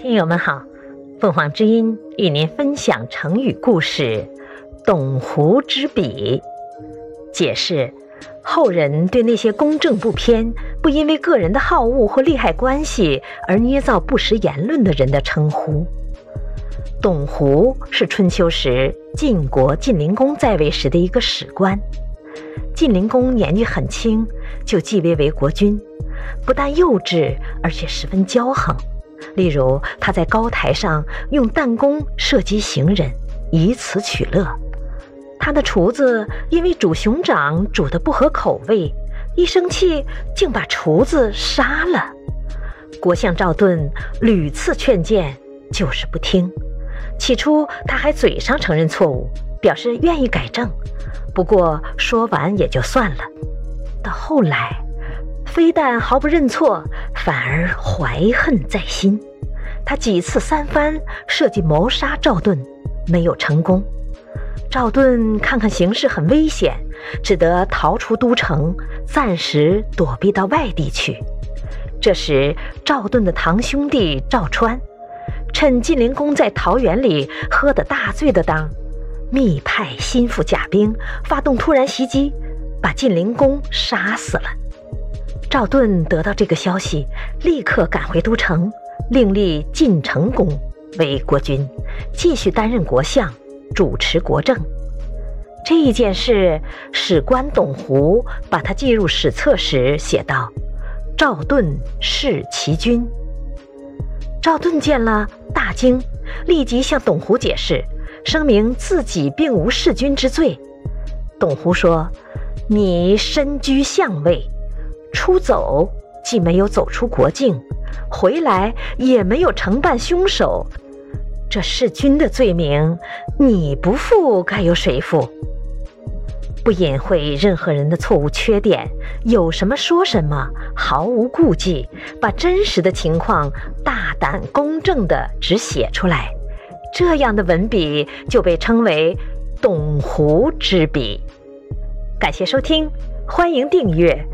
听友们好，凤凰之音与您分享成语故事“董狐之笔”。解释：后人对那些公正不偏、不因为个人的好恶或利害关系而捏造不实言论的人的称呼。董狐是春秋时晋国晋灵公在位时的一个史官。晋灵公年纪很轻就继位为国君，不但幼稚，而且十分骄横。例如，他在高台上用弹弓射击行人，以此取乐。他的厨子因为煮熊掌煮得不合口味，一生气竟把厨子杀了。国相赵盾屡次劝谏，就是不听。起初他还嘴上承认错误，表示愿意改正，不过说完也就算了。到后来，非但毫不认错，反而怀恨在心。他几次三番设计谋杀赵盾，没有成功。赵盾看看形势很危险，只得逃出都城，暂时躲避到外地去。这时，赵盾的堂兄弟赵川，趁晋灵公在桃园里喝得大醉的当，密派心腹甲兵发动突然袭击，把晋灵公杀死了。赵盾得到这个消息，立刻赶回都城。另立晋成公为国君，继续担任国相，主持国政。这一件事，史官董狐把它记入史册时写道：“赵盾弑其君。”赵盾见了大惊，立即向董狐解释，声明自己并无弑君之罪。董狐说：“你身居相位，出走既没有走出国境。”回来也没有承办凶手，这弑君的罪名，你不负该由谁负？不隐晦任何人的错误缺点，有什么说什么，毫无顾忌，把真实的情况大胆公正地只写出来，这样的文笔就被称为“董狐之笔”。感谢收听，欢迎订阅。